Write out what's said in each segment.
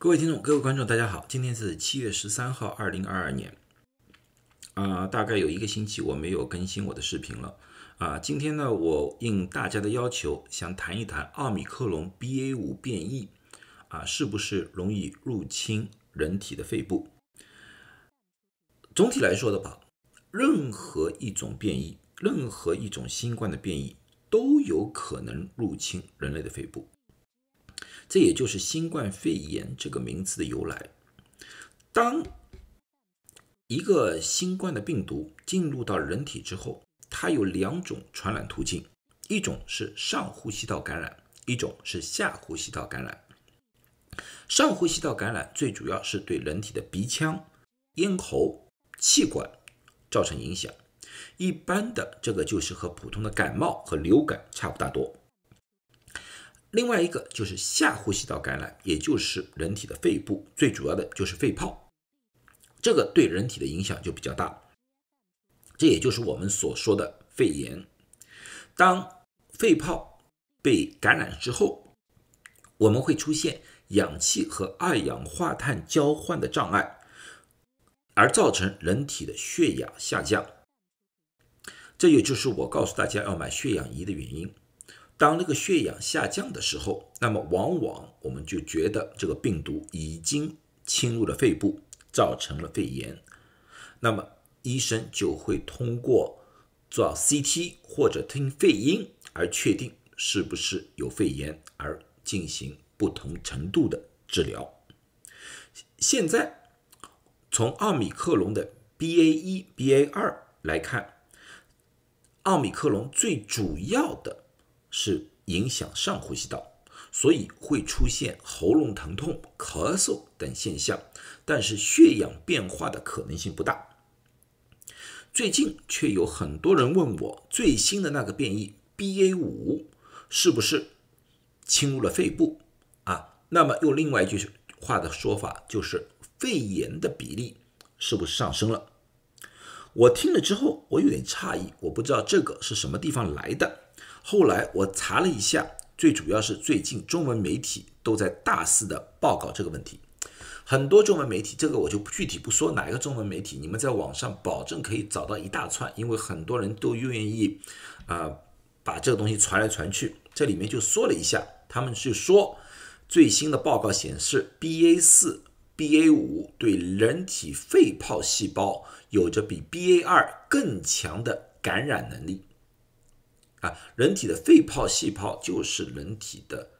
各位听众、各位观众，大家好，今天是七月十三号，二零二二年。啊，大概有一个星期我没有更新我的视频了。啊，今天呢，我应大家的要求，想谈一谈奥密克戎 BA 五变异啊，是不是容易入侵人体的肺部？总体来说的吧，任何一种变异，任何一种新冠的变异，都有可能入侵人类的肺部。这也就是新冠肺炎这个名词的由来。当一个新冠的病毒进入到人体之后，它有两种传染途径，一种是上呼吸道感染，一种是下呼吸道感染。上呼吸道感染最主要是对人体的鼻腔、咽喉、气管造成影响，一般的这个就是和普通的感冒和流感差不大多。另外一个就是下呼吸道感染，也就是人体的肺部，最主要的就是肺泡，这个对人体的影响就比较大。这也就是我们所说的肺炎。当肺泡被感染之后，我们会出现氧气和二氧化碳交换的障碍，而造成人体的血氧下降。这也就是我告诉大家要买血氧仪的原因。当那个血氧下降的时候，那么往往我们就觉得这个病毒已经侵入了肺部，造成了肺炎。那么医生就会通过做 CT 或者听肺音而确定是不是有肺炎，而进行不同程度的治疗。现在从奥米克戎的 BA 一、BA 二来看，奥米克戎最主要的。是影响上呼吸道，所以会出现喉咙疼痛、咳嗽等现象，但是血氧变化的可能性不大。最近却有很多人问我，最新的那个变异 BA 五是不是侵入了肺部啊？那么用另外一句话的说法，就是肺炎的比例是不是上升了？我听了之后，我有点诧异，我不知道这个是什么地方来的。后来我查了一下，最主要是最近中文媒体都在大肆的报告这个问题。很多中文媒体，这个我就不具体不说哪一个中文媒体，你们在网上保证可以找到一大串，因为很多人都愿意啊把这个东西传来传去。这里面就说了一下，他们是说最新的报告显示，BA 四、BA 五对人体肺泡细胞有着比 BA 二更强的感染能力。啊，人体的肺泡细胞就是人体的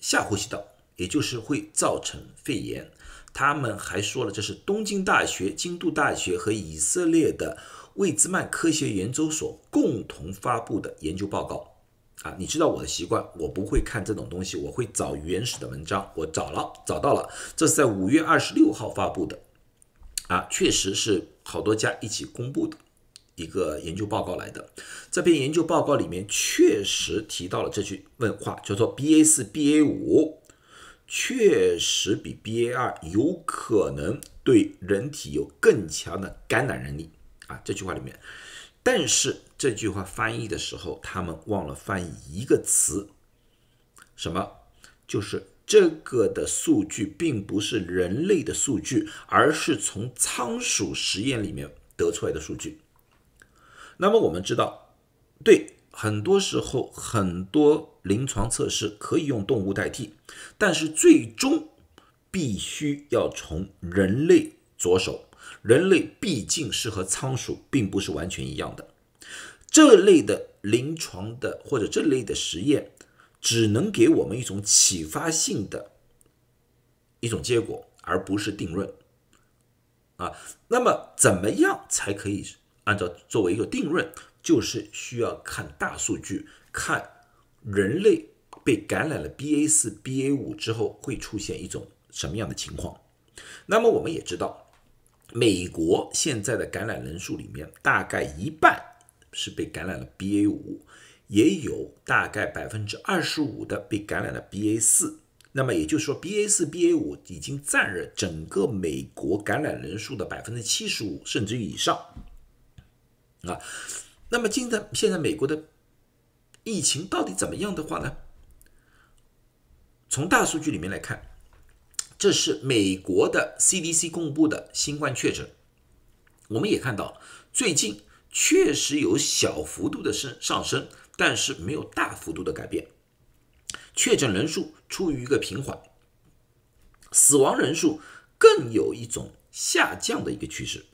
下呼吸道，也就是会造成肺炎。他们还说了，这是东京大学、京都大学和以色列的魏兹曼科学研究所共同发布的研究报告。啊，你知道我的习惯，我不会看这种东西，我会找原始的文章。我找了，找到了，这是在五月二十六号发布的。啊，确实是好多家一起公布的。一个研究报告来的，这篇研究报告里面确实提到了这句问话，叫做 BA 四、BA 五确实比 BA 二有可能对人体有更强的感染能力啊。这句话里面，但是这句话翻译的时候，他们忘了翻译一个词，什么？就是这个的数据并不是人类的数据，而是从仓鼠实验里面得出来的数据。那么我们知道，对，很多时候很多临床测试可以用动物代替，但是最终必须要从人类着手。人类毕竟是和仓鼠并不是完全一样的，这类的临床的或者这类的实验，只能给我们一种启发性的一种结果，而不是定论。啊，那么怎么样才可以？按照作为一个定论，就是需要看大数据，看人类被感染了 BA 四、BA 五之后会出现一种什么样的情况。那么我们也知道，美国现在的感染人数里面，大概一半是被感染了 BA 五，也有大概百分之二十五的被感染了 BA 四。那么也就是说，BA 四、BA 五已经占了整个美国感染人数的百分之七十五，甚至以上。啊，那么现在现在美国的疫情到底怎么样的话呢？从大数据里面来看，这是美国的 CDC 公布的新冠确诊。我们也看到，最近确实有小幅度的升上升，但是没有大幅度的改变。确诊人数处于一个平缓，死亡人数更有一种下降的一个趋势。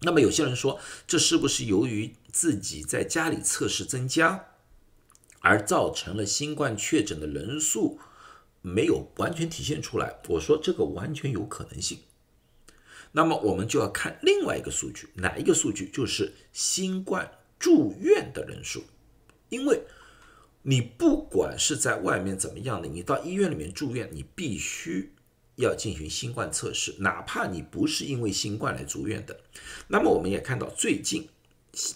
那么有些人说，这是不是由于自己在家里测试增加，而造成了新冠确诊的人数没有完全体现出来？我说这个完全有可能性。那么我们就要看另外一个数据，哪一个数据？就是新冠住院的人数，因为你不管是在外面怎么样的，你到医院里面住院，你必须要进行新冠测试，哪怕你不是因为新冠来住院的。那么我们也看到，最近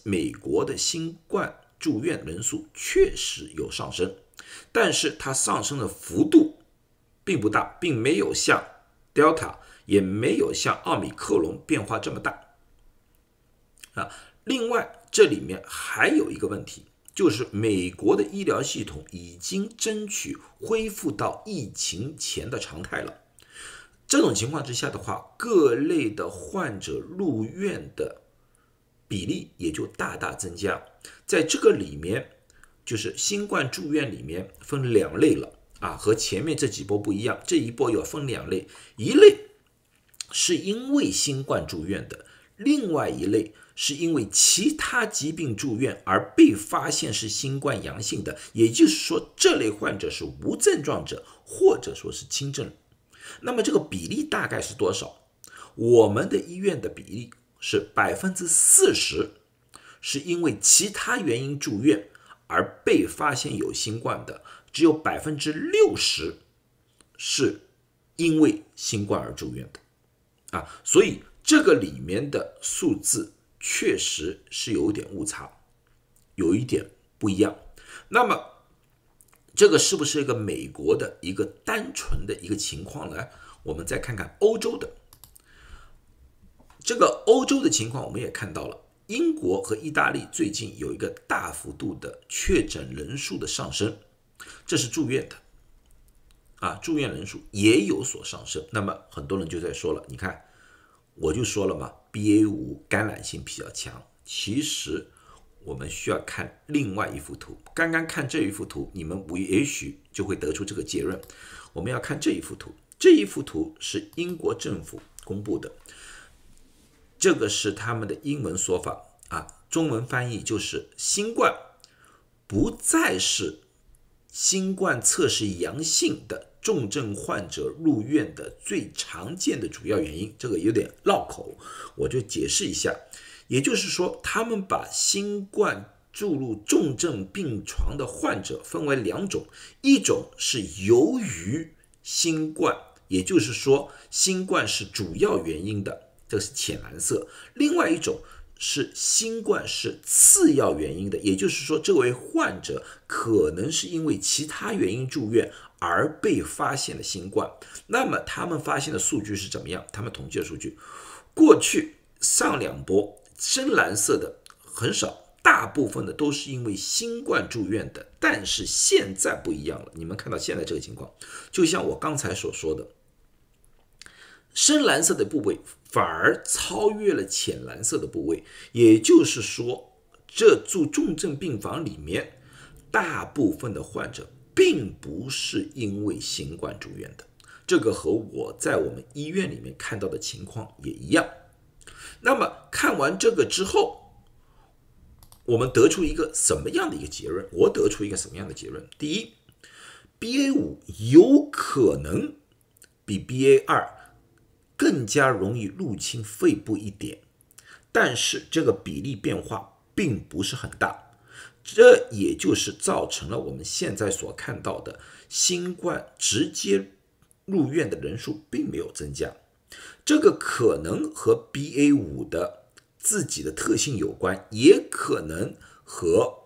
美国的新冠住院人数确实有上升，但是它上升的幅度并不大，并没有像 Delta。也没有像奥密克戎变化这么大啊。另外，这里面还有一个问题，就是美国的医疗系统已经争取恢复到疫情前的常态了。这种情况之下的话，各类的患者入院的比例也就大大增加。在这个里面，就是新冠住院里面分两类了啊，和前面这几波不一样。这一波要分两类，一类。是因为新冠住院的，另外一类是因为其他疾病住院而被发现是新冠阳性的，也就是说，这类患者是无症状者或者说是轻症。那么这个比例大概是多少？我们的医院的比例是百分之四十，是因为其他原因住院而被发现有新冠的，只有百分之六十是因为新冠而住院的。啊，所以这个里面的数字确实是有点误差，有一点不一样。那么，这个是不是一个美国的一个单纯的一个情况呢？我们再看看欧洲的这个欧洲的情况，我们也看到了，英国和意大利最近有一个大幅度的确诊人数的上升，这是住院的。啊，住院人数也有所上升，那么很多人就在说了，你看，我就说了嘛，BA 五感染性比较强。其实我们需要看另外一幅图，刚刚看这一幅图，你们也许就会得出这个结论。我们要看这一幅图，这一幅图是英国政府公布的，这个是他们的英文说法啊，中文翻译就是新冠不再是新冠测试阳性的。重症患者入院的最常见的主要原因，这个有点绕口，我就解释一下。也就是说，他们把新冠注入重症病床的患者分为两种，一种是由于新冠，也就是说新冠是主要原因的，这是浅蓝色；另外一种是新冠是次要原因的，也就是说这位患者可能是因为其他原因住院。而被发现了新冠，那么他们发现的数据是怎么样？他们统计的数据，过去上两波深蓝色的很少，大部分的都是因为新冠住院的。但是现在不一样了，你们看到现在这个情况，就像我刚才所说的，深蓝色的部位反而超越了浅蓝色的部位，也就是说，这住重症病房里面大部分的患者。并不是因为新冠住院的，这个和我在我们医院里面看到的情况也一样。那么看完这个之后，我们得出一个什么样的一个结论？我得出一个什么样的结论？第一，BA 五有可能比 BA 二更加容易入侵肺部一点，但是这个比例变化并不是很大。这也就是造成了我们现在所看到的新冠直接入院的人数并没有增加，这个可能和 BA 五的自己的特性有关，也可能和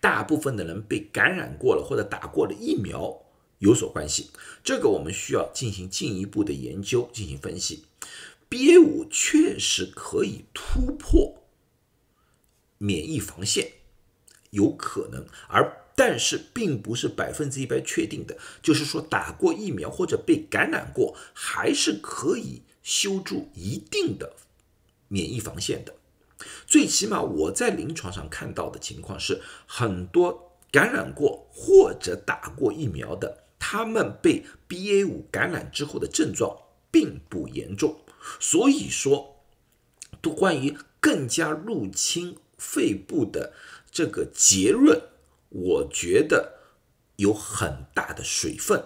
大部分的人被感染过了或者打过了疫苗有所关系。这个我们需要进行进一步的研究进行分析。BA 五确实可以突破免疫防线。有可能，而但是并不是百分之一百确定的，就是说打过疫苗或者被感染过，还是可以修筑一定的免疫防线的。最起码我在临床上看到的情况是，很多感染过或者打过疫苗的，他们被 BA 五感染之后的症状并不严重。所以说，都关于更加入侵肺部的这个结论，我觉得有很大的水分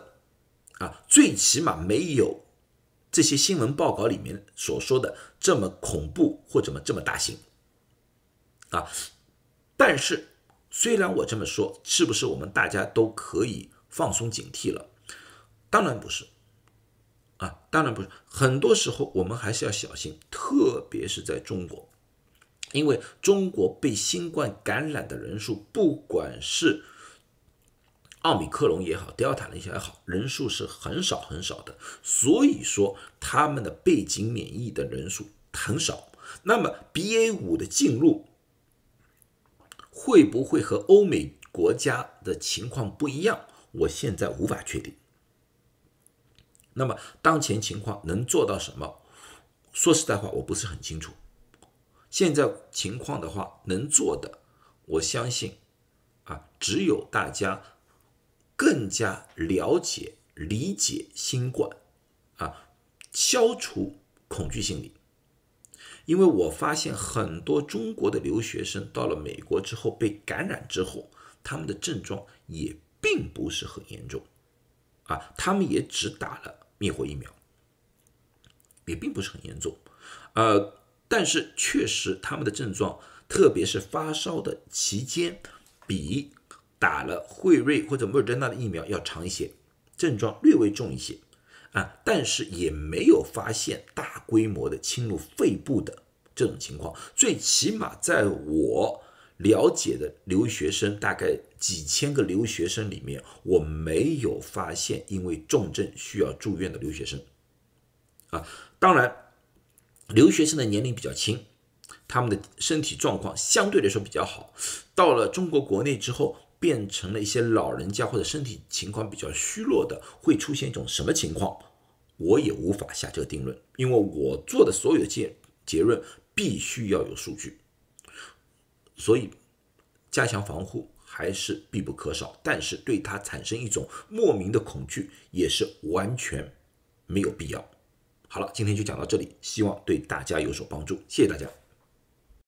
啊，最起码没有这些新闻报告里面所说的这么恐怖或者么这么大型啊。但是，虽然我这么说，是不是我们大家都可以放松警惕了？当然不是。啊，当然不是，很多时候我们还是要小心，特别是在中国，因为中国被新冠感染的人数，不管是奥密克戎也好，德尔塔那些也好，人数是很少很少的，所以说他们的背景免疫的人数很少。那么 BA 五的进入会不会和欧美国家的情况不一样？我现在无法确定。那么当前情况能做到什么？说实在话，我不是很清楚。现在情况的话，能做的，我相信啊，只有大家更加了解、理解新冠啊，消除恐惧心理。因为我发现很多中国的留学生到了美国之后被感染之后，他们的症状也并不是很严重啊，他们也只打了。灭活疫苗也并不是很严重，呃，但是确实他们的症状，特别是发烧的期间，比打了辉瑞或者莫德纳的疫苗要长一些，症状略微重一些啊，但是也没有发现大规模的侵入肺部的这种情况，最起码在我。了解的留学生大概几千个留学生里面，我没有发现因为重症需要住院的留学生。啊，当然，留学生的年龄比较轻，他们的身体状况相对来说比较好。到了中国国内之后，变成了一些老人家或者身体情况比较虚弱的，会出现一种什么情况，我也无法下这个定论，因为我做的所有的结结论必须要有数据。所以，加强防护还是必不可少，但是对它产生一种莫名的恐惧也是完全没有必要。好了，今天就讲到这里，希望对大家有所帮助，谢谢大家。